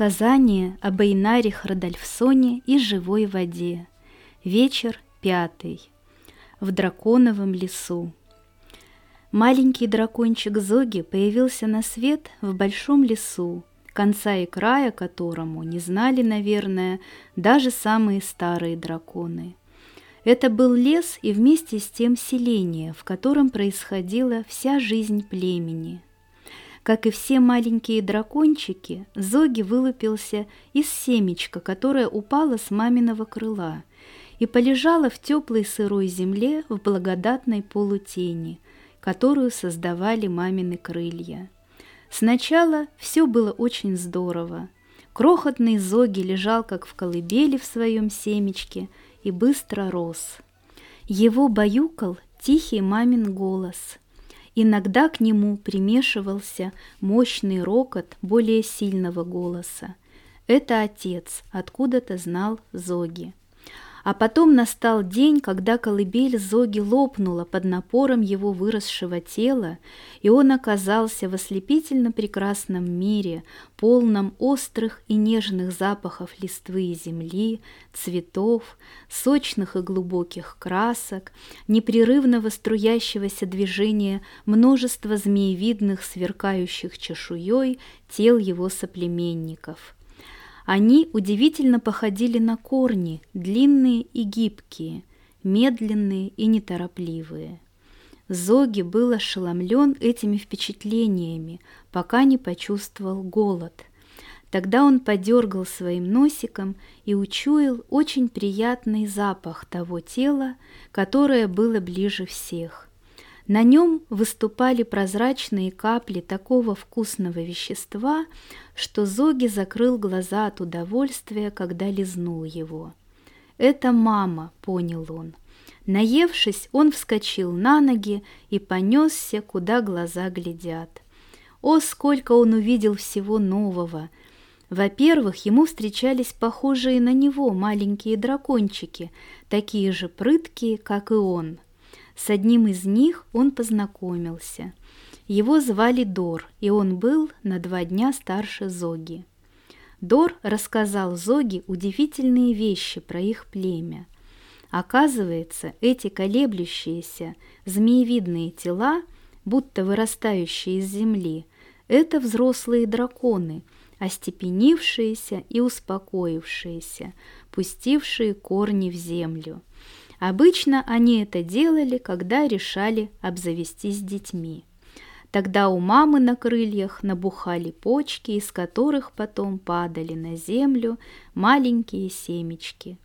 Сказание об Эйнаре Храдальфсоне и живой воде. Вечер пятый. В драконовом лесу. Маленький дракончик Зоги появился на свет в большом лесу, конца и края которому не знали, наверное, даже самые старые драконы. Это был лес и вместе с тем селение, в котором происходила вся жизнь племени – как и все маленькие дракончики, Зоги вылупился из семечка, которое упало с маминого крыла и полежало в теплой сырой земле в благодатной полутени, которую создавали мамины крылья. Сначала все было очень здорово. Крохотный Зоги лежал как в колыбели в своем семечке и быстро рос. Его баюкал тихий мамин голос – Иногда к нему примешивался мощный рокот более сильного голоса. Это отец откуда-то знал Зоги. А потом настал день, когда колыбель Зоги лопнула под напором его выросшего тела, и он оказался в ослепительно прекрасном мире, полном острых и нежных запахов листвы и земли, цветов, сочных и глубоких красок, непрерывного струящегося движения множества змеевидных сверкающих чешуей тел его соплеменников – они удивительно походили на корни, длинные и гибкие, медленные и неторопливые. Зоги был ошеломлен этими впечатлениями, пока не почувствовал голод. Тогда он подергал своим носиком и учуял очень приятный запах того тела, которое было ближе всех. На нем выступали прозрачные капли такого вкусного вещества, что Зоги закрыл глаза от удовольствия, когда лизнул его. «Это мама», — понял он. Наевшись, он вскочил на ноги и понесся, куда глаза глядят. О, сколько он увидел всего нового! Во-первых, ему встречались похожие на него маленькие дракончики, такие же прыткие, как и он — с одним из них он познакомился. Его звали Дор, и он был на два дня старше Зоги. Дор рассказал Зоге удивительные вещи про их племя. Оказывается, эти колеблющиеся, змеевидные тела, будто вырастающие из земли, это взрослые драконы, остепенившиеся и успокоившиеся, пустившие корни в землю. Обычно они это делали, когда решали обзавестись детьми. Тогда у мамы на крыльях набухали почки, из которых потом падали на землю маленькие семечки.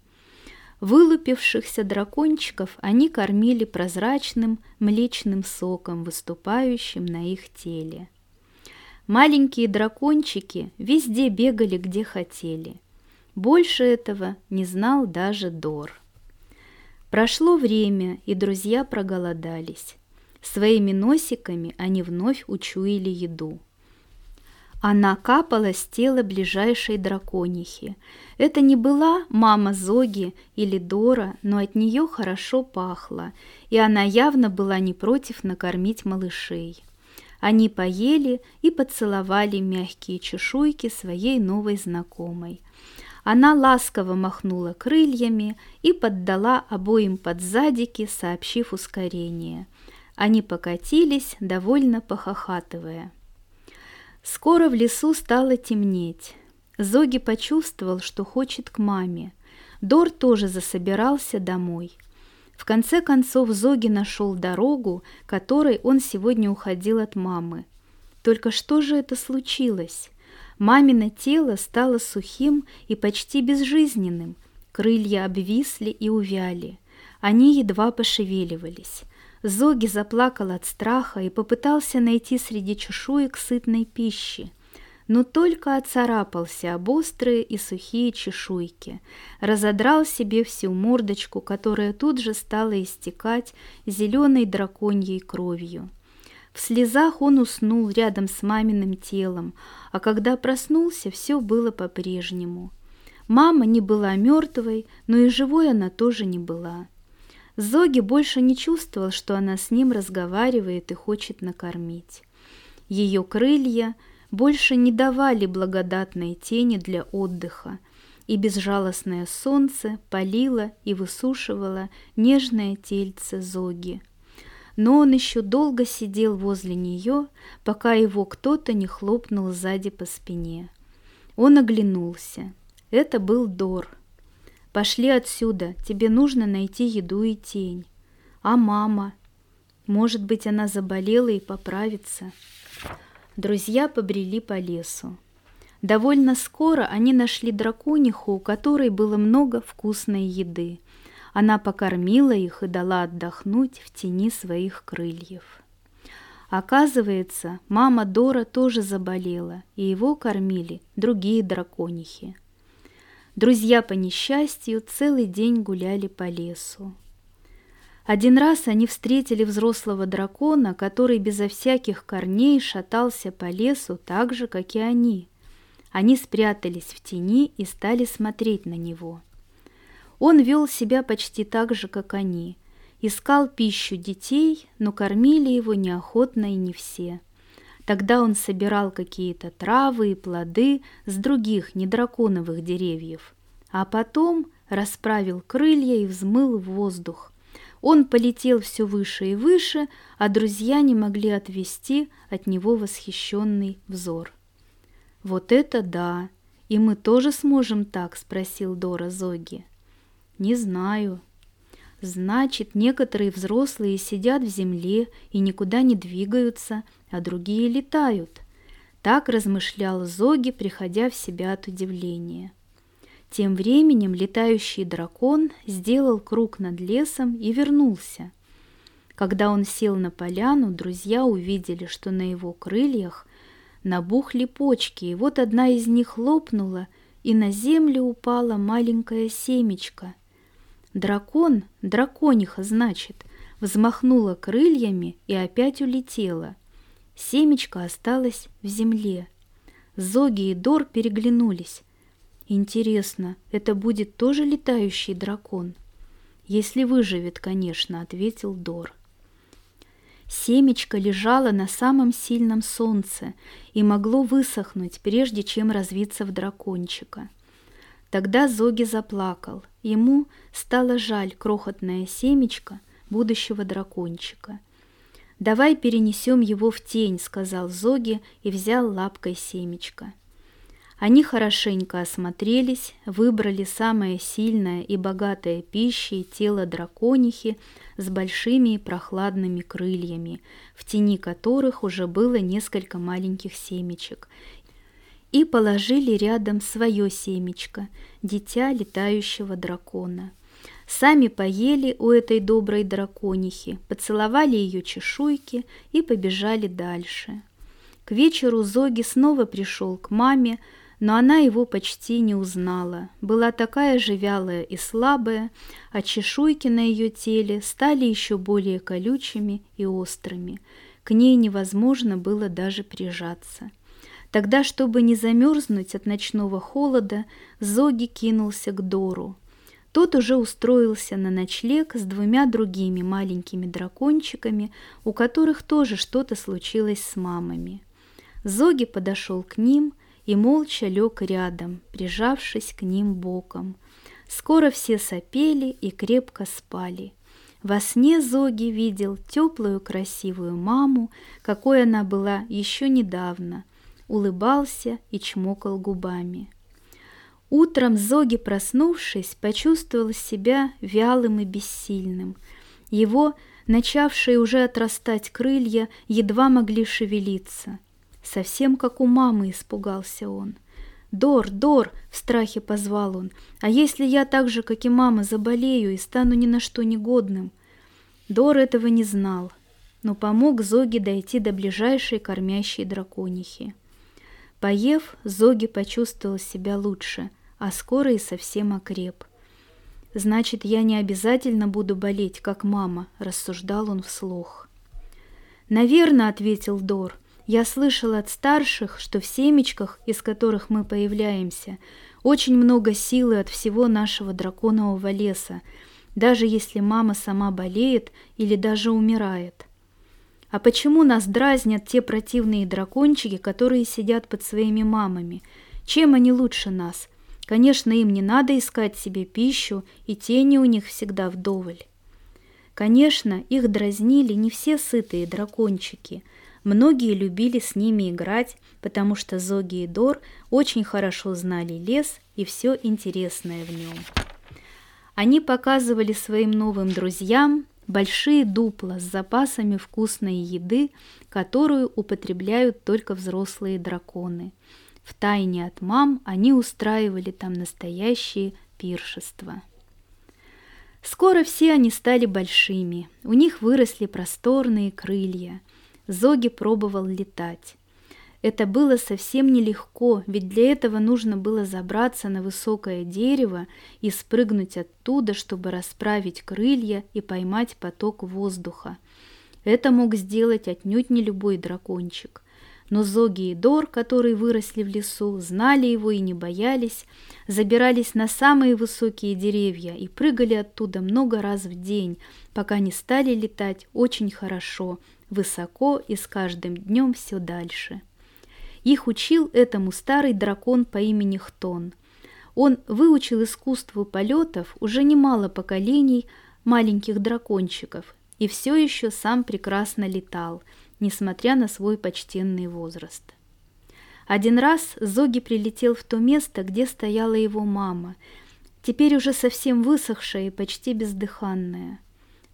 Вылупившихся дракончиков они кормили прозрачным млечным соком, выступающим на их теле. Маленькие дракончики везде бегали, где хотели. Больше этого не знал даже Дор. Прошло время, и друзья проголодались. Своими носиками они вновь учуяли еду. Она капала с тела ближайшей драконихи. Это не была мама Зоги или Дора, но от нее хорошо пахло, и она явно была не против накормить малышей. Они поели и поцеловали мягкие чешуйки своей новой знакомой. Она ласково махнула крыльями и поддала обоим подзадики, сообщив ускорение. Они покатились, довольно похохатывая. Скоро в лесу стало темнеть. Зоги почувствовал, что хочет к маме. Дор тоже засобирался домой. В конце концов Зоги нашел дорогу, которой он сегодня уходил от мамы. Только что же это случилось? Мамино тело стало сухим и почти безжизненным, крылья обвисли и увяли. Они едва пошевеливались. Зоги заплакал от страха и попытался найти среди чешуек сытной пищи, но только оцарапался об острые и сухие чешуйки, разодрал себе всю мордочку, которая тут же стала истекать зеленой драконьей кровью. В слезах он уснул рядом с маминым телом, а когда проснулся, все было по-прежнему. Мама не была мертвой, но и живой она тоже не была. Зоги больше не чувствовал, что она с ним разговаривает и хочет накормить. Ее крылья больше не давали благодатной тени для отдыха, и безжалостное солнце палило и высушивало нежное тельце Зоги. Но он еще долго сидел возле нее, пока его кто-то не хлопнул сзади по спине. Он оглянулся. Это был Дор. «Пошли отсюда, тебе нужно найти еду и тень». «А мама?» «Может быть, она заболела и поправится?» Друзья побрели по лесу. Довольно скоро они нашли дракониху, у которой было много вкусной еды. Она покормила их и дала отдохнуть в тени своих крыльев. Оказывается, мама Дора тоже заболела, и его кормили другие драконихи. Друзья по несчастью целый день гуляли по лесу. Один раз они встретили взрослого дракона, который безо всяких корней шатался по лесу так же, как и они. Они спрятались в тени и стали смотреть на него. Он вел себя почти так же, как они – Искал пищу детей, но кормили его неохотно и не все. Тогда он собирал какие-то травы и плоды с других недраконовых деревьев, а потом расправил крылья и взмыл в воздух. Он полетел все выше и выше, а друзья не могли отвести от него восхищенный взор. «Вот это да! И мы тоже сможем так?» – спросил Дора Зоги. «Не знаю», Значит, некоторые взрослые сидят в земле и никуда не двигаются, а другие летают. Так размышлял Зоги, приходя в себя от удивления. Тем временем летающий дракон сделал круг над лесом и вернулся. Когда он сел на поляну, друзья увидели, что на его крыльях набухли почки, и вот одна из них лопнула, и на землю упала маленькое семечко – Дракон, дракониха, значит, взмахнула крыльями и опять улетела. Семечко осталось в земле. Зоги и Дор переглянулись. «Интересно, это будет тоже летающий дракон?» «Если выживет, конечно», — ответил Дор. Семечко лежало на самом сильном солнце и могло высохнуть, прежде чем развиться в дракончика. Тогда Зоги заплакал. Ему стало жаль крохотное семечко будущего дракончика. «Давай перенесем его в тень», — сказал Зоги и взял лапкой семечко. Они хорошенько осмотрелись, выбрали самое сильное и богатое пищей тело драконихи с большими и прохладными крыльями, в тени которых уже было несколько маленьких семечек, и положили рядом свое семечко, дитя летающего дракона. Сами поели у этой доброй драконихи, поцеловали ее чешуйки и побежали дальше. К вечеру Зоги снова пришел к маме, но она его почти не узнала. Была такая же вялая и слабая, а чешуйки на ее теле стали еще более колючими и острыми. К ней невозможно было даже прижаться. Тогда, чтобы не замерзнуть от ночного холода, Зоги кинулся к Дору. Тот уже устроился на ночлег с двумя другими маленькими дракончиками, у которых тоже что-то случилось с мамами. Зоги подошел к ним и молча лег рядом, прижавшись к ним боком. Скоро все сопели и крепко спали. Во сне Зоги видел теплую красивую маму, какой она была еще недавно – улыбался и чмокал губами. Утром Зоги, проснувшись, почувствовал себя вялым и бессильным. Его, начавшие уже отрастать крылья, едва могли шевелиться. Совсем как у мамы испугался он. «Дор, Дор!» — в страхе позвал он. «А если я так же, как и мама, заболею и стану ни на что негодным?» Дор этого не знал, но помог Зоге дойти до ближайшей кормящей драконихи. Поев, Зоги почувствовал себя лучше, а скоро и совсем окреп. «Значит, я не обязательно буду болеть, как мама», — рассуждал он вслух. «Наверно», — ответил Дор, — «я слышал от старших, что в семечках, из которых мы появляемся, очень много силы от всего нашего драконового леса, даже если мама сама болеет или даже умирает». А почему нас дразнят те противные дракончики, которые сидят под своими мамами? Чем они лучше нас? Конечно, им не надо искать себе пищу, и тени у них всегда вдоволь. Конечно, их дразнили не все сытые дракончики. Многие любили с ними играть, потому что Зоги и Дор очень хорошо знали лес и все интересное в нем. Они показывали своим новым друзьям большие дупла с запасами вкусной еды, которую употребляют только взрослые драконы. В тайне от мам они устраивали там настоящие пиршества. Скоро все они стали большими, у них выросли просторные крылья. Зоги пробовал летать. Это было совсем нелегко, ведь для этого нужно было забраться на высокое дерево и спрыгнуть оттуда, чтобы расправить крылья и поймать поток воздуха. Это мог сделать отнюдь не любой дракончик. Но Зоги и Дор, которые выросли в лесу, знали его и не боялись, забирались на самые высокие деревья и прыгали оттуда много раз в день, пока не стали летать очень хорошо, высоко и с каждым днем все дальше. Их учил этому старый дракон по имени Хтон. Он выучил искусству полетов уже немало поколений маленьких дракончиков и все еще сам прекрасно летал – несмотря на свой почтенный возраст. Один раз Зоги прилетел в то место, где стояла его мама, теперь уже совсем высохшая и почти бездыханная.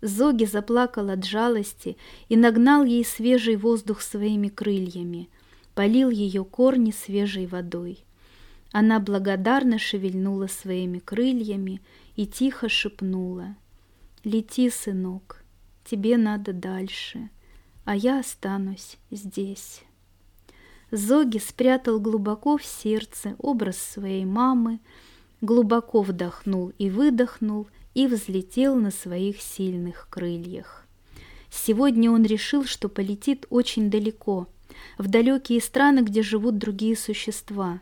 Зоги заплакал от жалости и нагнал ей свежий воздух своими крыльями, полил ее корни свежей водой. Она благодарно шевельнула своими крыльями и тихо шепнула. «Лети, сынок, тебе надо дальше» а я останусь здесь. Зоги спрятал глубоко в сердце образ своей мамы, глубоко вдохнул и выдохнул и взлетел на своих сильных крыльях. Сегодня он решил, что полетит очень далеко, в далекие страны, где живут другие существа.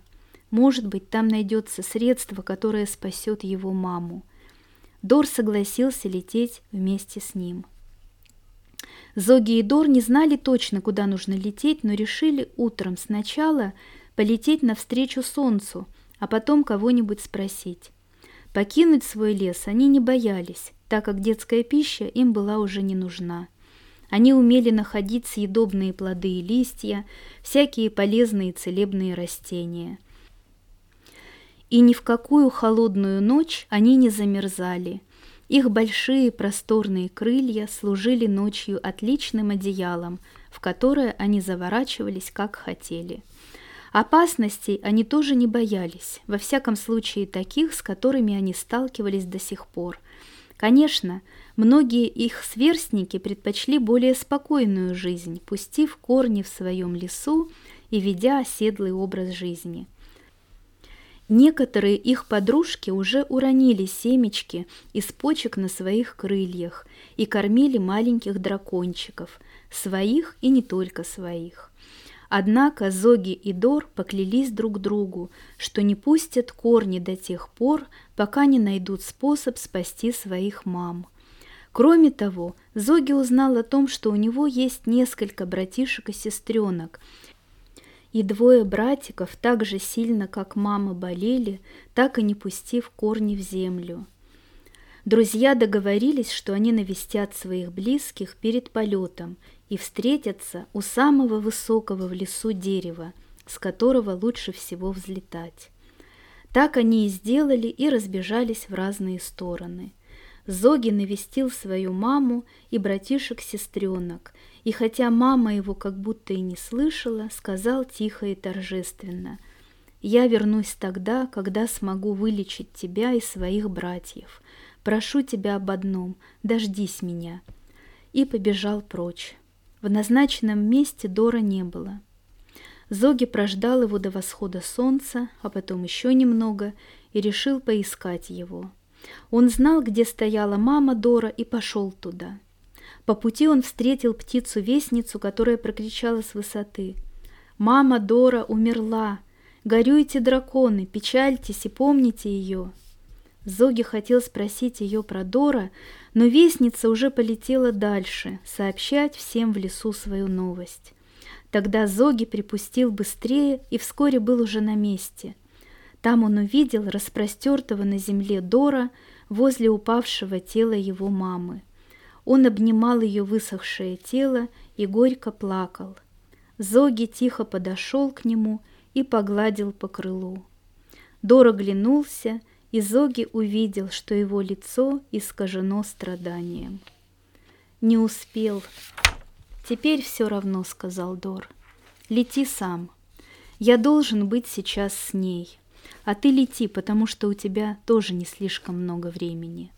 Может быть, там найдется средство, которое спасет его маму. Дор согласился лететь вместе с ним. Зоги и Дор не знали точно, куда нужно лететь, но решили утром сначала полететь навстречу солнцу, а потом кого-нибудь спросить. Покинуть свой лес они не боялись, так как детская пища им была уже не нужна. Они умели находить съедобные плоды и листья, всякие полезные целебные растения. И ни в какую холодную ночь они не замерзали – их большие просторные крылья служили ночью отличным одеялом, в которое они заворачивались как хотели. Опасностей они тоже не боялись, во всяком случае таких, с которыми они сталкивались до сих пор. Конечно, многие их сверстники предпочли более спокойную жизнь, пустив корни в своем лесу и ведя оседлый образ жизни – Некоторые их подружки уже уронили семечки из почек на своих крыльях и кормили маленьких дракончиков, своих и не только своих. Однако Зоги и Дор поклялись друг другу, что не пустят корни до тех пор, пока не найдут способ спасти своих мам. Кроме того, Зоги узнал о том, что у него есть несколько братишек и сестренок – и двое братиков так же сильно, как мама, болели, так и не пустив корни в землю. Друзья договорились, что они навестят своих близких перед полетом и встретятся у самого высокого в лесу дерева, с которого лучше всего взлетать. Так они и сделали и разбежались в разные стороны. Зоги навестил свою маму и братишек-сестренок, и хотя мама его как будто и не слышала, сказал тихо и торжественно, «Я вернусь тогда, когда смогу вылечить тебя и своих братьев. Прошу тебя об одном, дождись меня». И побежал прочь. В назначенном месте Дора не было. Зоги прождал его до восхода солнца, а потом еще немного, и решил поискать его. Он знал, где стояла мама Дора, и пошел туда. По пути он встретил птицу-вестницу, которая прокричала с высоты. «Мама Дора умерла! Горюйте, драконы, печальтесь и помните ее!» Зоги хотел спросить ее про Дора, но вестница уже полетела дальше, сообщать всем в лесу свою новость. Тогда Зоги припустил быстрее и вскоре был уже на месте. Там он увидел распростертого на земле Дора возле упавшего тела его мамы. Он обнимал ее высохшее тело и горько плакал. Зоги тихо подошел к нему и погладил по крылу. Дор оглянулся, и Зоги увидел, что его лицо искажено страданием. «Не успел. Теперь все равно», — сказал Дор. «Лети сам. Я должен быть сейчас с ней, а ты лети, потому что у тебя тоже не слишком много времени».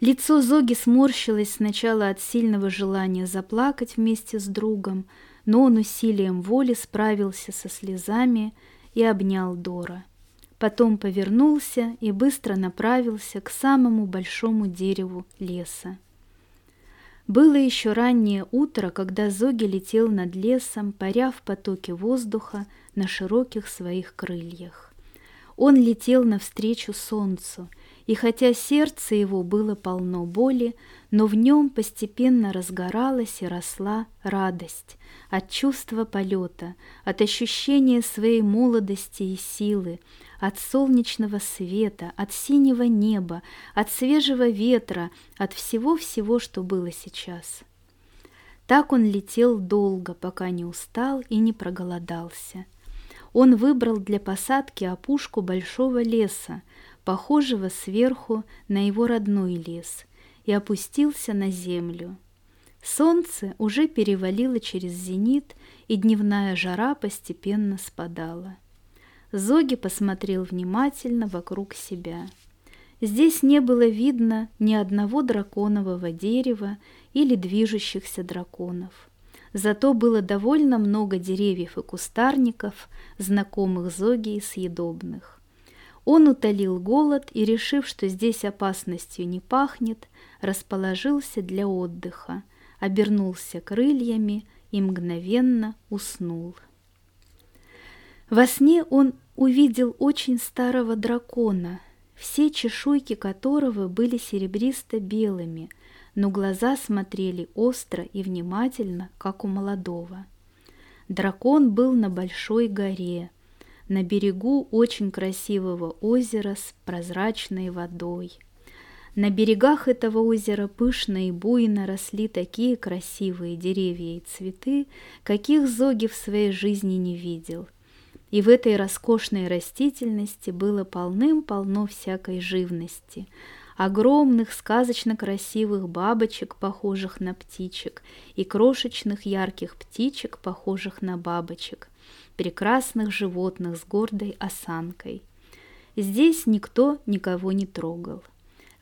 Лицо Зоги сморщилось сначала от сильного желания заплакать вместе с другом, но он усилием воли справился со слезами и обнял Дора. Потом повернулся и быстро направился к самому большому дереву леса. Было еще раннее утро, когда Зоги летел над лесом, паря в потоке воздуха на широких своих крыльях. Он летел навстречу солнцу, и хотя сердце его было полно боли, но в нем постепенно разгоралась и росла радость от чувства полета, от ощущения своей молодости и силы, от солнечного света, от синего неба, от свежего ветра, от всего-всего, что было сейчас. Так он летел долго, пока не устал и не проголодался. Он выбрал для посадки опушку большого леса, похожего сверху на его родной лес, и опустился на землю. Солнце уже перевалило через зенит, и дневная жара постепенно спадала. Зоги посмотрел внимательно вокруг себя. Здесь не было видно ни одного драконового дерева или движущихся драконов. Зато было довольно много деревьев и кустарников, знакомых Зоги и съедобных. Он утолил голод и, решив, что здесь опасностью не пахнет, расположился для отдыха, обернулся крыльями и мгновенно уснул. Во сне он увидел очень старого дракона, все чешуйки которого были серебристо-белыми, но глаза смотрели остро и внимательно, как у молодого. Дракон был на большой горе, на берегу очень красивого озера с прозрачной водой. На берегах этого озера пышно и буйно росли такие красивые деревья и цветы, каких Зоги в своей жизни не видел – и в этой роскошной растительности было полным-полно всякой живности, огромных сказочно красивых бабочек, похожих на птичек, и крошечных ярких птичек, похожих на бабочек, прекрасных животных с гордой осанкой. Здесь никто никого не трогал.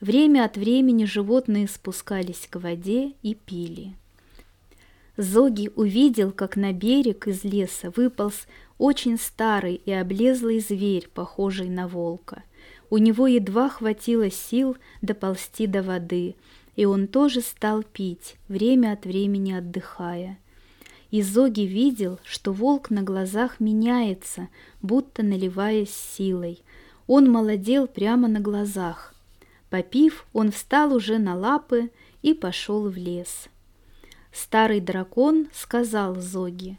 Время от времени животные спускались к воде и пили. Зоги увидел, как на берег из леса выполз очень старый и облезлый зверь, похожий на волка. У него едва хватило сил доползти до воды, и он тоже стал пить, время от времени отдыхая. И Зоги видел, что волк на глазах меняется, будто наливаясь силой. Он молодел прямо на глазах. Попив, он встал уже на лапы и пошел в лес. Старый дракон сказал Зоги,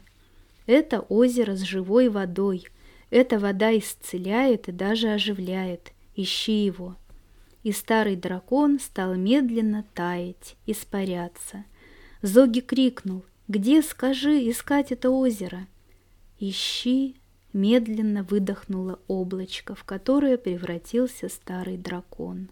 «Это озеро с живой водой. Эта вода исцеляет и даже оживляет. Ищи его». И старый дракон стал медленно таять, испаряться. Зоги крикнул, «Где, скажи, искать это озеро?» «Ищи!» — медленно выдохнуло облачко, в которое превратился старый дракон.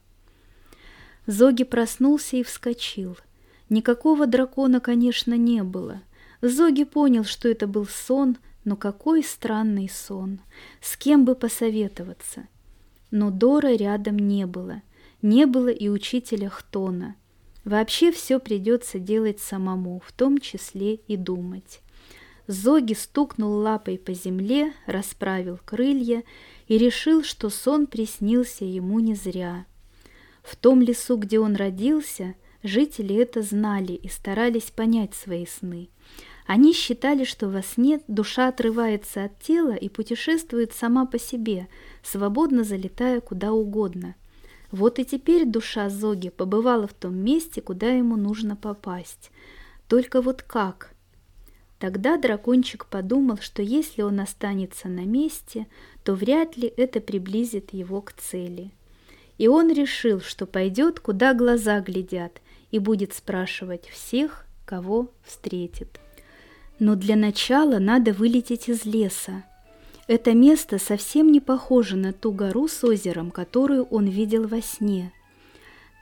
Зоги проснулся и вскочил — Никакого дракона, конечно, не было. Зоги понял, что это был сон, но какой странный сон. С кем бы посоветоваться? Но Дора рядом не было. Не было и учителя Хтона. Вообще все придется делать самому, в том числе и думать. Зоги стукнул лапой по земле, расправил крылья и решил, что сон приснился ему не зря. В том лесу, где он родился, Жители это знали и старались понять свои сны. Они считали, что во сне душа отрывается от тела и путешествует сама по себе, свободно залетая куда угодно. Вот и теперь душа Зоги побывала в том месте, куда ему нужно попасть. Только вот как? Тогда дракончик подумал, что если он останется на месте, то вряд ли это приблизит его к цели. И он решил, что пойдет, куда глаза глядят, и будет спрашивать всех, кого встретит. Но для начала надо вылететь из леса. Это место совсем не похоже на ту гору с озером, которую он видел во сне.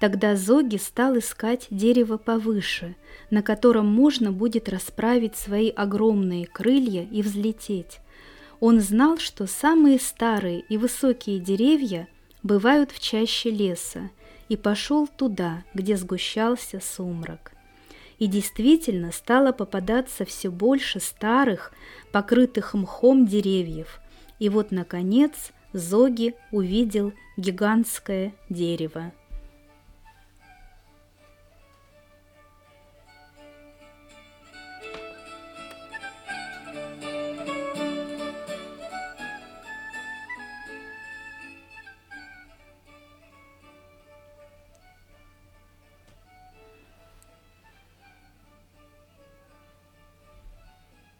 Тогда Зоги стал искать дерево повыше, на котором можно будет расправить свои огромные крылья и взлететь. Он знал, что самые старые и высокие деревья бывают в чаще леса, и пошел туда, где сгущался сумрак. И действительно стало попадаться все больше старых, покрытых мхом деревьев, и вот, наконец, Зоги увидел гигантское дерево.